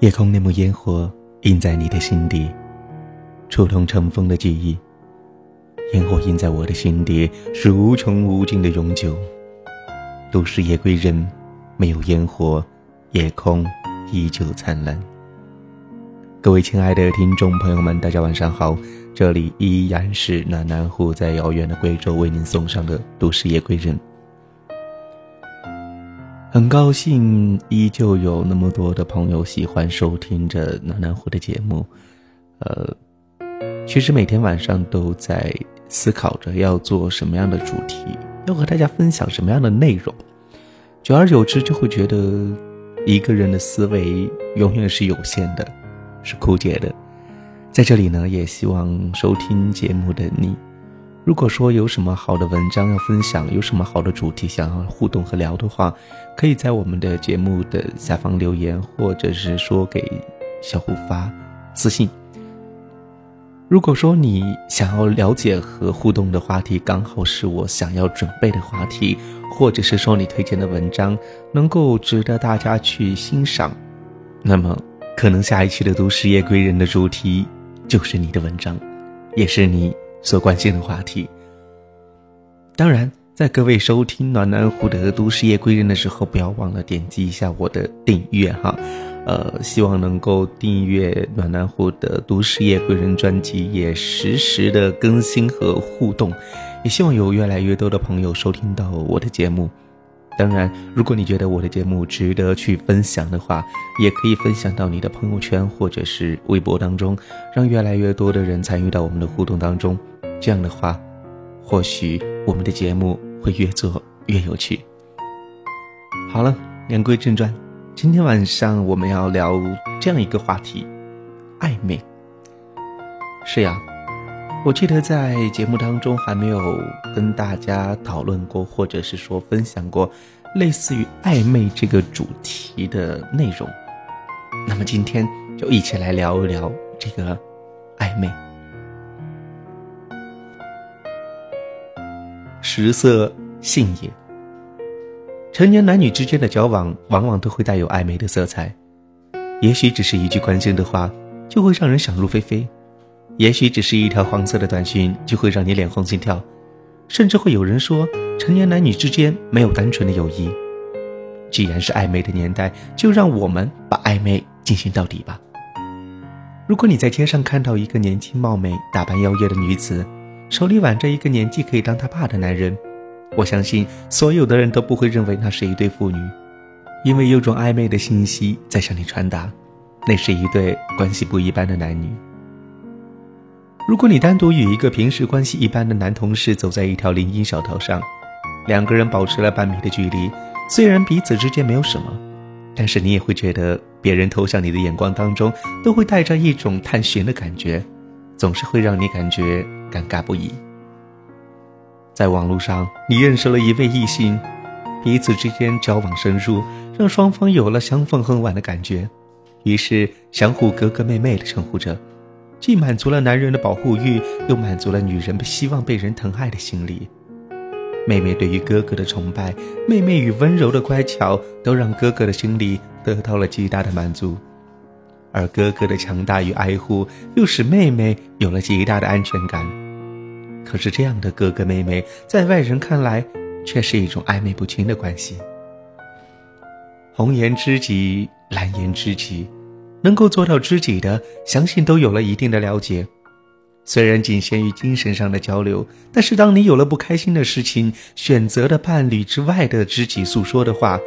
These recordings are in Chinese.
夜空那抹烟火印在你的心底，触动尘封的记忆。烟火印在我的心底，是无穷无尽的永久。都市夜归人，没有烟火，夜空依旧灿烂。各位亲爱的听众朋友们，大家晚上好，这里依然是暖南湖在遥远的贵州为您送上的都市夜归人。很高兴，依旧有那么多的朋友喜欢收听着暖暖湖的节目。呃，其实每天晚上都在思考着要做什么样的主题，要和大家分享什么样的内容。久而久之，就会觉得一个人的思维永远是有限的，是枯竭的。在这里呢，也希望收听节目的你。如果说有什么好的文章要分享，有什么好的主题想要互动和聊的话，可以在我们的节目的下方留言，或者是说给小胡发私信。如果说你想要了解和互动的话题，刚好是我想要准备的话题，或者是说你推荐的文章能够值得大家去欣赏，那么可能下一期的《都市夜归人》的主题就是你的文章，也是你。所关心的话题。当然，在各位收听暖暖湖的都市夜归人的时候，不要忘了点击一下我的订阅哈。呃，希望能够订阅暖暖湖的都市夜归人专辑，也实时的更新和互动。也希望有越来越多的朋友收听到我的节目。当然，如果你觉得我的节目值得去分享的话，也可以分享到你的朋友圈或者是微博当中，让越来越多的人参与到我们的互动当中。这样的话，或许我们的节目会越做越有趣。好了，言归正传，今天晚上我们要聊这样一个话题：暧昧。是呀，我记得在节目当中还没有跟大家讨论过，或者是说分享过类似于暧昧这个主题的内容。那么今天就一起来聊一聊这个暧昧。食色性也。成年男女之间的交往，往往都会带有暧昧的色彩。也许只是一句关心的话，就会让人想入非非；也许只是一条黄色的短信，就会让你脸红心跳。甚至会有人说，成年男女之间没有单纯的友谊。既然是暧昧的年代，就让我们把暧昧进行到底吧。如果你在街上看到一个年轻貌美、打扮妖艳的女子，手里挽着一个年纪可以当他爸的男人，我相信所有的人都不会认为那是一对父女，因为有种暧昧的信息在向你传达，那是一对关系不一般的男女。如果你单独与一个平时关系一般的男同事走在一条林荫小道上，两个人保持了半米的距离，虽然彼此之间没有什么，但是你也会觉得别人投向你的眼光当中都会带着一种探寻的感觉，总是会让你感觉。尴尬不已。在网络上，你认识了一位异性，彼此之间交往深入，让双方有了相逢恨晚的感觉，于是相互哥哥妹妹的称呼着，既满足了男人的保护欲，又满足了女人希望被人疼爱的心理。妹妹对于哥哥的崇拜，妹妹与温柔的乖巧，都让哥哥的心里得到了极大的满足。而哥哥的强大与爱护，又使妹妹有了极大的安全感。可是，这样的哥哥妹妹，在外人看来，却是一种暧昧不清的关系。红颜知己，蓝颜知己，能够做到知己的，相信都有了一定的了解。虽然仅限于精神上的交流，但是当你有了不开心的事情，选择的伴侣之外的知己诉说的话。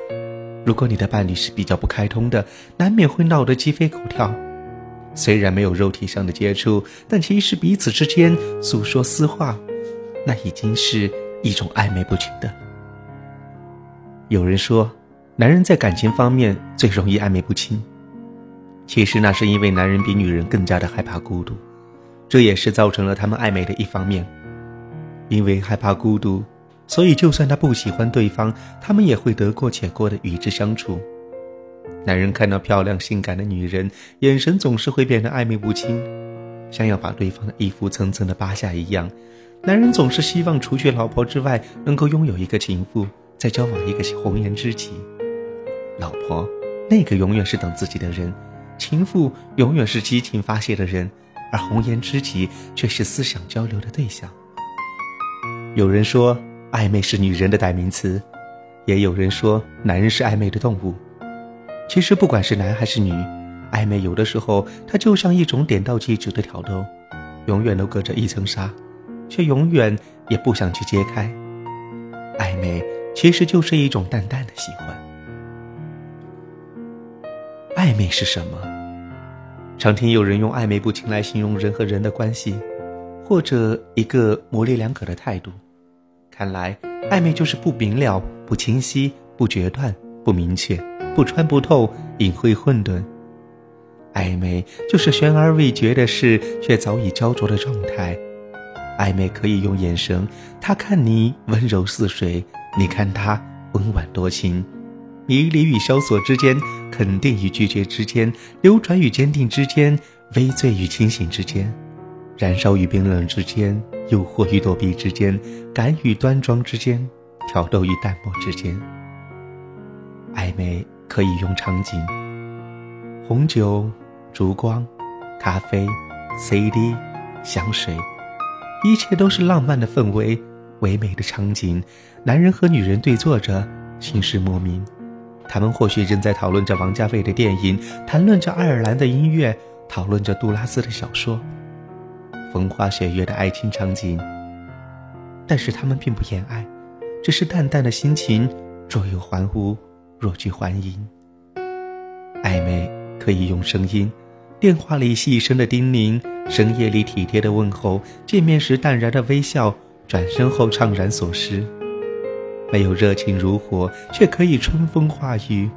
如果你的伴侣是比较不开通的，难免会闹得鸡飞狗跳。虽然没有肉体上的接触，但其实彼此之间诉说私话，那已经是一种暧昧不清的。有人说，男人在感情方面最容易暧昧不清，其实那是因为男人比女人更加的害怕孤独，这也是造成了他们暧昧的一方面，因为害怕孤独。所以，就算他不喜欢对方，他们也会得过且过的与之相处。男人看到漂亮性感的女人，眼神总是会变得暧昧不清，像要把对方的衣服层层的扒下一样。男人总是希望除去老婆之外，能够拥有一个情妇，再交往一个红颜知己。老婆，那个永远是等自己的人，情妇永远是激情发泄的人，而红颜知己却是思想交流的对象。有人说，暧昧是女人的代名词，也有人说，男人是暧昧的动物。其实，不管是男还是女，暧昧有的时候它就像一种点到即止的挑逗，永远都隔着一层纱，却永远也不想去揭开。暧昧其实就是一种淡淡的喜欢。暧昧是什么？常听有人用暧昧不清来形容人和人的关系，或者一个模棱两可的态度。看来，暧昧就是不明了、不清晰、不决断、不明确、不穿不透、隐晦混沌。暧昧就是悬而未决的事，却早已焦灼的状态。暧昧可以用眼神，他看你温柔似水，你看他温婉多情。迷离与萧索之间，肯定与拒绝之间，流转与坚定之间，微醉与清醒之间，燃烧与冰冷之间，诱惑与躲避之间，敢与端庄之间，挑逗与淡漠之间。暧昧可以用场景：红酒、烛光、咖啡、CD、香水，一切都是浪漫的氛围，唯美的场景。男人和女人对坐着，心事莫名。他们或许正在讨论着王家卫的电影，谈论着爱尔兰的音乐，讨论着杜拉斯的小说，风花雪月的爱情场景。但是他们并不言爱，只是淡淡的心情，若有还无，若拒还迎。暧昧可以用声音，电话里细声的叮咛，深夜里体贴的问候，见面时淡然的微笑，转身后怅然所失。没有热情如火，却可以春风化雨。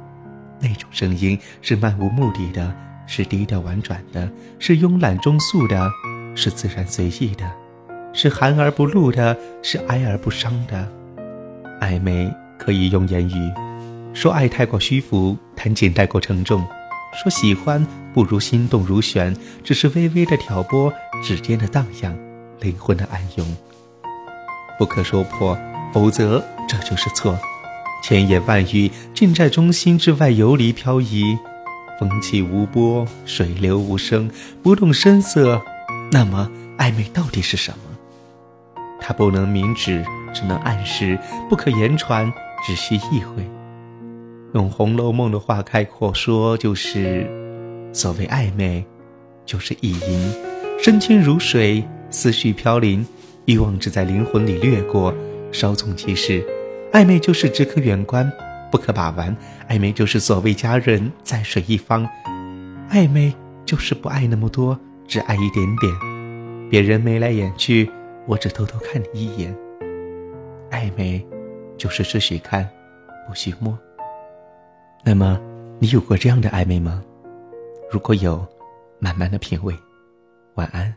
那种声音是漫无目的的，是低调婉转的，是慵懒中素的，是自然随意的，是含而不露的，是哀而不伤的。暧昧可以用言语，说爱太过虚浮，谈情太过沉重；说喜欢不如心动如弦，只是微微的挑拨，指尖的荡漾，灵魂的暗涌，不可说破。否则，这就是错。千言万语尽在中心之外游离漂移，风起无波，水流无声，不动声色。那么，暧昧到底是什么？它不能明指，只能暗示；不可言传，只需意会。用《红楼梦》的话概括说，就是所谓暧昧，就是意淫，深情如水，思绪飘零，欲望只在灵魂里掠过。稍纵即逝，暧昧就是只可远观，不可把玩；暧昧就是所谓佳人在水一方；暧昧就是不爱那么多，只爱一点点。别人眉来眼去，我只偷偷看你一眼。暧昧就是只许看，不许摸。那么，你有过这样的暧昧吗？如果有，慢慢的品味。晚安。